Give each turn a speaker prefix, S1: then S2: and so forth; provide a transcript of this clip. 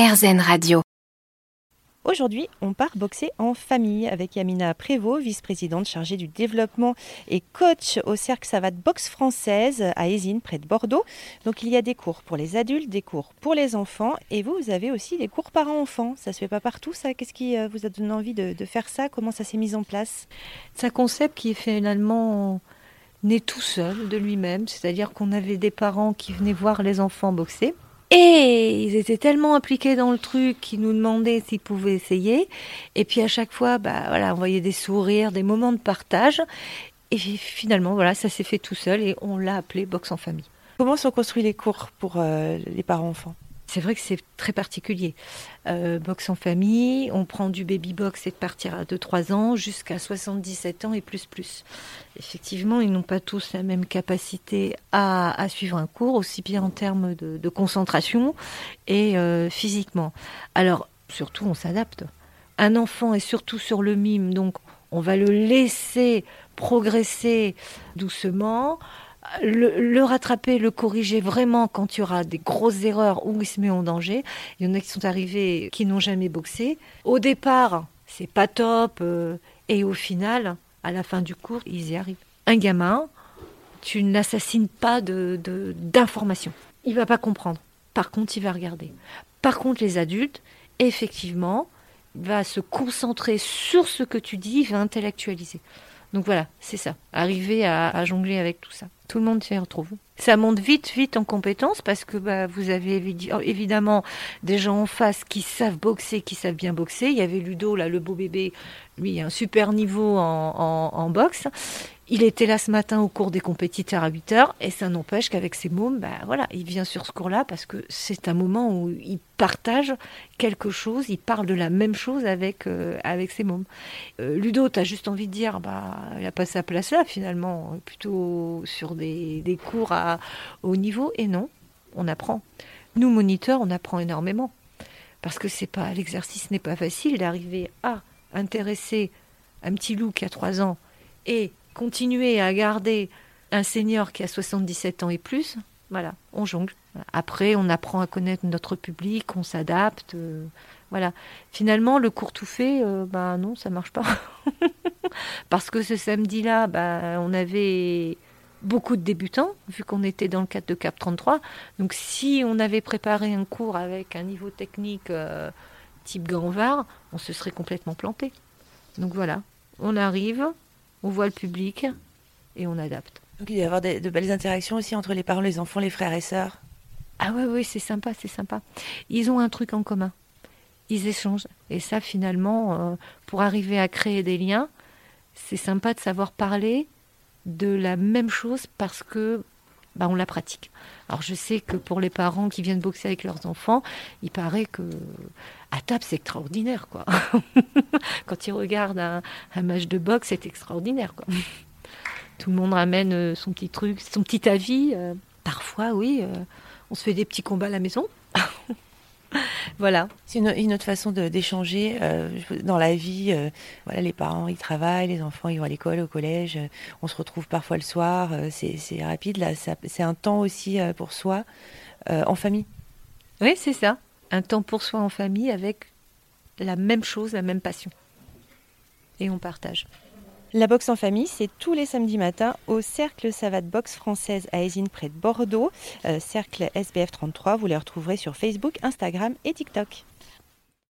S1: RZN Radio.
S2: Aujourd'hui, on part boxer en famille avec Yamina Prévost, vice-présidente chargée du développement et coach au Cercle Savate Boxe Française à Ésine, près de Bordeaux. Donc il y a des cours pour les adultes, des cours pour les enfants et vous, vous avez aussi des cours parents-enfants. Ça se fait pas partout ça? Qu'est-ce qui euh, vous a donné envie de, de faire ça? Comment ça s'est mis en place?
S3: C'est un concept qui est finalement né tout seul de lui-même, c'est-à-dire qu'on avait des parents qui venaient voir les enfants boxer. Et ils étaient tellement impliqués dans le truc qu'ils nous demandaient s'ils pouvaient essayer. Et puis à chaque fois, bah voilà, on voyait des sourires, des moments de partage. Et finalement, voilà, ça s'est fait tout seul et on l'a appelé boxe en famille.
S2: Comment sont construits les cours pour euh, les parents-enfants?
S3: C'est vrai que c'est très particulier. Euh, box en famille, on prend du baby box et de partir à 2-3 ans jusqu'à 77 ans et plus plus. Effectivement, ils n'ont pas tous la même capacité à, suivre un cours, aussi bien en termes de, concentration et euh, physiquement. Alors, surtout, on s'adapte. Un enfant est surtout sur le mime, donc on va le laisser progresser doucement le, rattraper, le corriger vraiment quand il y aura des grosses erreurs où il se met en danger. Il y en a qui sont arrivés qui n'ont jamais boxé. Au départ, c'est pas top, euh, et au final, à la fin du cours, ils y arrivent. Un gamin, tu n'assassines pas de d'informations. il va pas comprendre. Par contre, il va regarder. Par contre, les adultes, effectivement, va se concentrer sur ce que tu dis, il va intellectualiser. Donc voilà, c'est ça. Arriver à, jongler avec tout ça. Tout le monde s'y retrouve. Ça monte vite, vite en compétence parce que bah, vous avez évidemment des gens en face qui savent boxer, qui savent bien boxer. Il y avait Ludo, là, le beau bébé, lui, a un super niveau en, en boxe. Il était là ce matin au cours des compétiteurs à 8 heures et ça n'empêche qu'avec ses mômes, bah voilà, il vient sur ce cours-là parce que c'est un moment où il partage quelque chose, il parle de la même chose avec, euh, avec ses mômes. Euh, Ludo, tu as juste envie de dire, bah, il n'a pas sa place là finalement, plutôt sur des, cours à haut niveau et non, on apprend. Nous, moniteurs, on apprend énormément parce que c'est pas l'exercice n'est pas facile d'arriver à intéresser un petit loup qui a 3 ans et continuer à garder un senior qui a 77 ans et plus, voilà, on jongle. Après, on apprend à connaître notre public, on s'adapte. Euh, voilà. Finalement, le cours tout fait, euh, bah non, ça marche pas. Parce que ce samedi-là, bah, on avait beaucoup de débutants, vu qu'on était dans le cadre de CAP 33. Donc, si on avait préparé un cours avec un niveau technique euh, type Ganvar, on se serait complètement planté. Donc voilà, on arrive, on voit le public et on adapte.
S2: Donc il doit y avoir de, belles interactions aussi entre les parents, les enfants, les frères et sœurs.
S3: Ah oui, oui, c'est sympa, c'est sympa. Ils ont un truc en commun. Ils échangent. Et ça, finalement, euh, pour arriver à créer des liens, c'est sympa de savoir parler de la même chose parce que bah, on la pratique. Alors je sais que pour les parents qui viennent boxer avec leurs enfants, il paraît que à table c'est extraordinaire quoi. Quand ils regardent un, match de boxe, c'est extraordinaire quoi. Tout le monde ramène euh, son petit truc, son petit avis. Euh, parfois, oui, euh, on se fait des petits combats à la maison. voilà.
S2: C'est une, autre façon d'échanger euh, dans la vie. Euh, voilà, les parents ils travaillent, les enfants ils vont à l'école, au collège. Euh, on se retrouve parfois le soir. c'est rapide là. C'est un temps aussi pour soi en famille.
S3: Oui, c'est ça. Un temps pour soi en famille avec la même chose, la même passion. Et on partage.
S2: La boxe en famille, c'est tous les samedis matins au Cercle Savate Boxe Française à Ésine près de Bordeaux. Euh, cercle SBF 33, vous les retrouverez sur Facebook, Instagram et TikTok.